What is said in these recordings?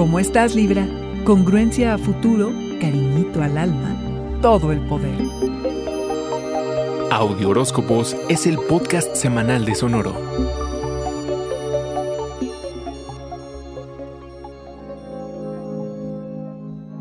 ¿Cómo estás, Libra? Congruencia a futuro, cariñito al alma, todo el poder. Audio Horóscopos es el podcast semanal de Sonoro.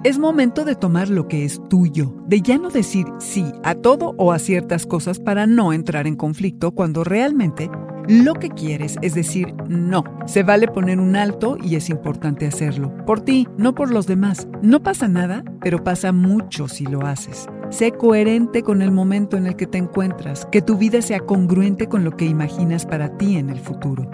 Es momento de tomar lo que es tuyo, de ya no decir sí a todo o a ciertas cosas para no entrar en conflicto cuando realmente lo que quieres es decir no. Se vale poner un alto y es importante hacerlo. Por ti, no por los demás. No pasa nada, pero pasa mucho si lo haces. Sé coherente con el momento en el que te encuentras, que tu vida sea congruente con lo que imaginas para ti en el futuro.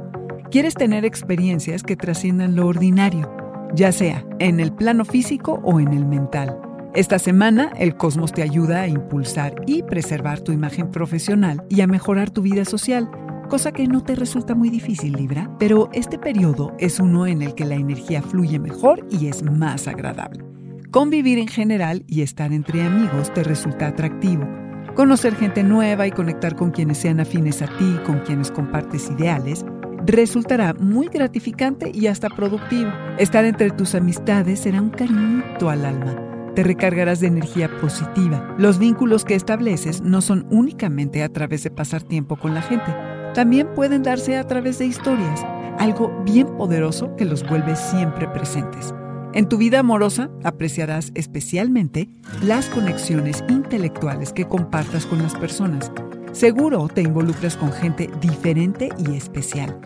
Quieres tener experiencias que trasciendan lo ordinario ya sea en el plano físico o en el mental. Esta semana el cosmos te ayuda a impulsar y preservar tu imagen profesional y a mejorar tu vida social, cosa que no te resulta muy difícil, Libra, pero este periodo es uno en el que la energía fluye mejor y es más agradable. Convivir en general y estar entre amigos te resulta atractivo. Conocer gente nueva y conectar con quienes sean afines a ti, con quienes compartes ideales, resultará muy gratificante y hasta productivo. Estar entre tus amistades será un cariñito al alma. Te recargarás de energía positiva. Los vínculos que estableces no son únicamente a través de pasar tiempo con la gente, también pueden darse a través de historias, algo bien poderoso que los vuelve siempre presentes. En tu vida amorosa apreciarás especialmente las conexiones intelectuales que compartas con las personas. Seguro te involucras con gente diferente y especial.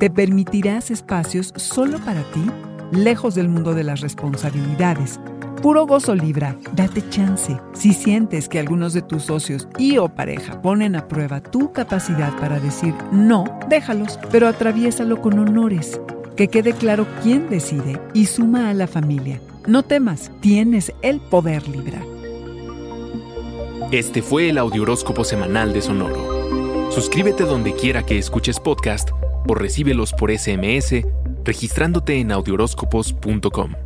Te permitirás espacios solo para ti, lejos del mundo de las responsabilidades. Puro gozo Libra, date chance. Si sientes que algunos de tus socios y o pareja ponen a prueba tu capacidad para decir no, déjalos, pero atraviésalo con honores. Que quede claro quién decide y suma a la familia. No temas, tienes el poder Libra. Este fue el Audioróscopo semanal de Sonoro. Suscríbete donde quiera que escuches podcast o recíbelos por SMS registrándote en audioróscopos.com.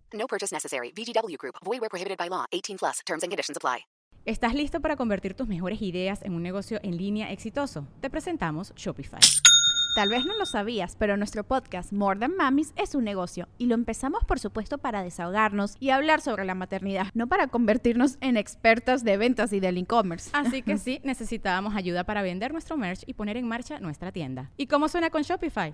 No purchase necessary. VGW Group. Void where prohibited by law. 18 plus. Terms and conditions apply. ¿Estás listo para convertir tus mejores ideas en un negocio en línea exitoso? Te presentamos Shopify. Tal vez no lo sabías, pero nuestro podcast More Than Mamis es un negocio y lo empezamos por supuesto para desahogarnos y hablar sobre la maternidad, no para convertirnos en expertas de ventas y del e-commerce. Así que sí, necesitábamos ayuda para vender nuestro merch y poner en marcha nuestra tienda. ¿Y cómo suena con Shopify?